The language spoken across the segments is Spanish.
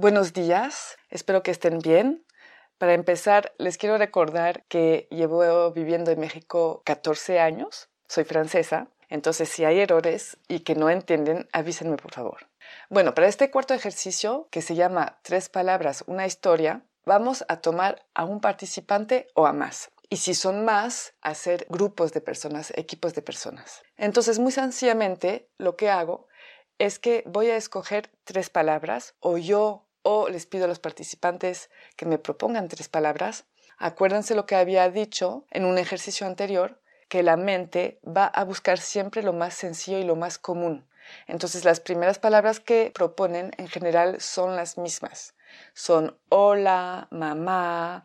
Buenos días, espero que estén bien. Para empezar, les quiero recordar que llevo viviendo en México 14 años, soy francesa, entonces si hay errores y que no entienden, avísenme por favor. Bueno, para este cuarto ejercicio, que se llama Tres palabras, una historia, vamos a tomar a un participante o a más. Y si son más, hacer grupos de personas, equipos de personas. Entonces, muy sencillamente, lo que hago es que voy a escoger tres palabras o yo o les pido a los participantes que me propongan tres palabras. Acuérdense lo que había dicho en un ejercicio anterior, que la mente va a buscar siempre lo más sencillo y lo más común. Entonces las primeras palabras que proponen en general son las mismas. Son hola, mamá,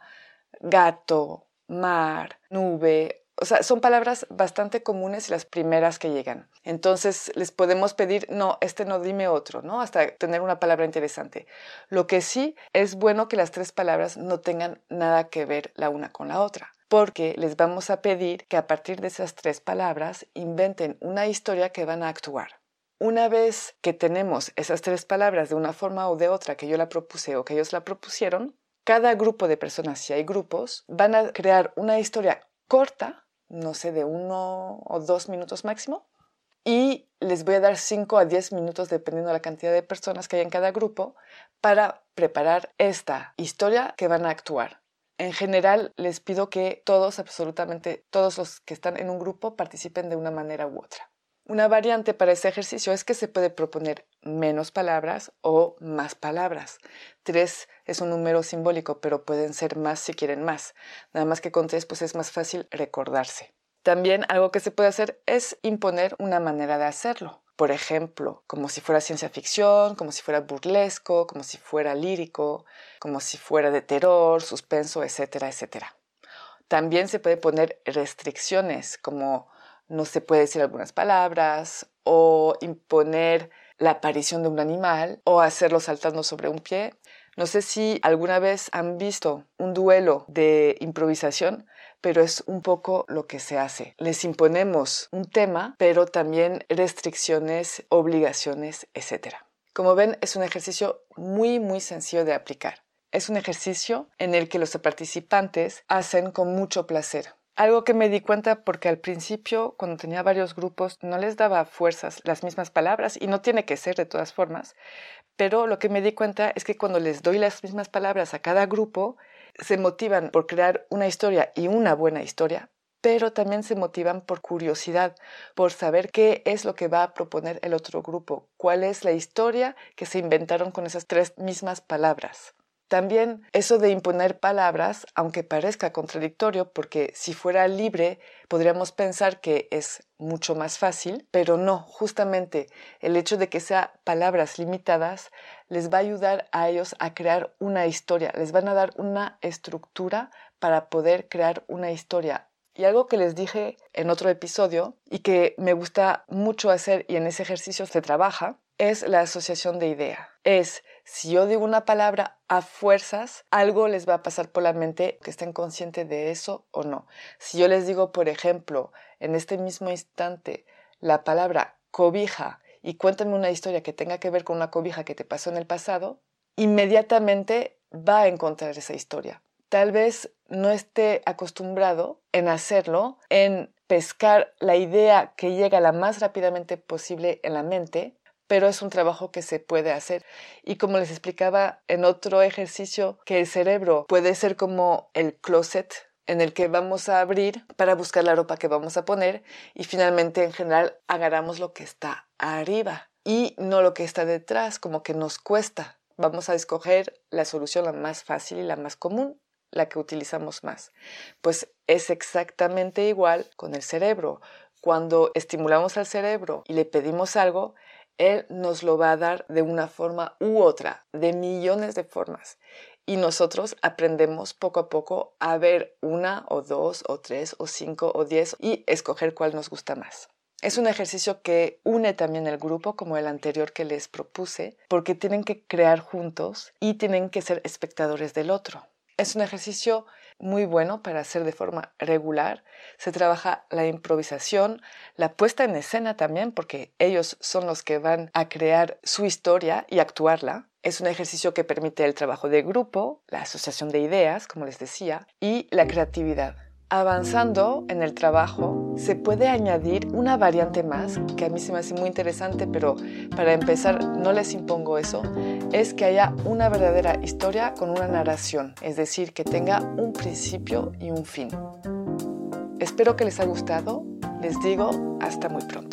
gato, mar, nube. O sea, son palabras bastante comunes las primeras que llegan. Entonces les podemos pedir, no, este no dime otro, ¿no? Hasta tener una palabra interesante. Lo que sí es bueno que las tres palabras no tengan nada que ver la una con la otra porque les vamos a pedir que a partir de esas tres palabras inventen una historia que van a actuar. Una vez que tenemos esas tres palabras de una forma o de otra que yo la propuse o que ellos la propusieron, cada grupo de personas, si hay grupos, van a crear una historia corta, no sé, de uno o dos minutos máximo, y les voy a dar cinco a diez minutos, dependiendo de la cantidad de personas que hay en cada grupo, para preparar esta historia que van a actuar. En general, les pido que todos, absolutamente todos los que están en un grupo, participen de una manera u otra. Una variante para ese ejercicio es que se puede proponer menos palabras o más palabras. Tres es un número simbólico, pero pueden ser más si quieren más. Nada más que con tres pues es más fácil recordarse. También algo que se puede hacer es imponer una manera de hacerlo. Por ejemplo, como si fuera ciencia ficción, como si fuera burlesco, como si fuera lírico, como si fuera de terror, suspenso, etcétera, etcétera. También se puede poner restricciones como no se puede decir algunas palabras o imponer la aparición de un animal o hacerlo saltando sobre un pie. No sé si alguna vez han visto un duelo de improvisación, pero es un poco lo que se hace. Les imponemos un tema, pero también restricciones, obligaciones, etc. Como ven, es un ejercicio muy, muy sencillo de aplicar. Es un ejercicio en el que los participantes hacen con mucho placer. Algo que me di cuenta porque al principio, cuando tenía varios grupos, no les daba fuerzas las mismas palabras y no tiene que ser de todas formas, pero lo que me di cuenta es que cuando les doy las mismas palabras a cada grupo, se motivan por crear una historia y una buena historia, pero también se motivan por curiosidad, por saber qué es lo que va a proponer el otro grupo, cuál es la historia que se inventaron con esas tres mismas palabras. También eso de imponer palabras, aunque parezca contradictorio, porque si fuera libre podríamos pensar que es mucho más fácil, pero no, justamente el hecho de que sea palabras limitadas les va a ayudar a ellos a crear una historia, les van a dar una estructura para poder crear una historia. Y algo que les dije en otro episodio y que me gusta mucho hacer y en ese ejercicio se trabaja es la asociación de idea. Es si yo digo una palabra a fuerzas, algo les va a pasar por la mente que estén conscientes de eso o no. Si yo les digo, por ejemplo, en este mismo instante, la palabra cobija y cuéntame una historia que tenga que ver con una cobija que te pasó en el pasado, inmediatamente va a encontrar esa historia. tal vez no esté acostumbrado en hacerlo, en pescar la idea que llega la más rápidamente posible en la mente, pero es un trabajo que se puede hacer. Y como les explicaba en otro ejercicio, que el cerebro puede ser como el closet en el que vamos a abrir para buscar la ropa que vamos a poner y finalmente en general agarramos lo que está arriba y no lo que está detrás, como que nos cuesta. Vamos a escoger la solución la más fácil y la más común, la que utilizamos más. Pues es exactamente igual con el cerebro. Cuando estimulamos al cerebro y le pedimos algo, él nos lo va a dar de una forma u otra, de millones de formas. Y nosotros aprendemos poco a poco a ver una o dos o tres o cinco o diez y escoger cuál nos gusta más. Es un ejercicio que une también el grupo como el anterior que les propuse, porque tienen que crear juntos y tienen que ser espectadores del otro. Es un ejercicio muy bueno para hacer de forma regular. Se trabaja la improvisación, la puesta en escena también, porque ellos son los que van a crear su historia y actuarla. Es un ejercicio que permite el trabajo de grupo, la asociación de ideas, como les decía, y la creatividad. Avanzando en el trabajo, se puede añadir una variante más que a mí se me hace muy interesante, pero para empezar no les impongo eso, es que haya una verdadera historia con una narración, es decir, que tenga un principio y un fin. Espero que les haya gustado, les digo hasta muy pronto.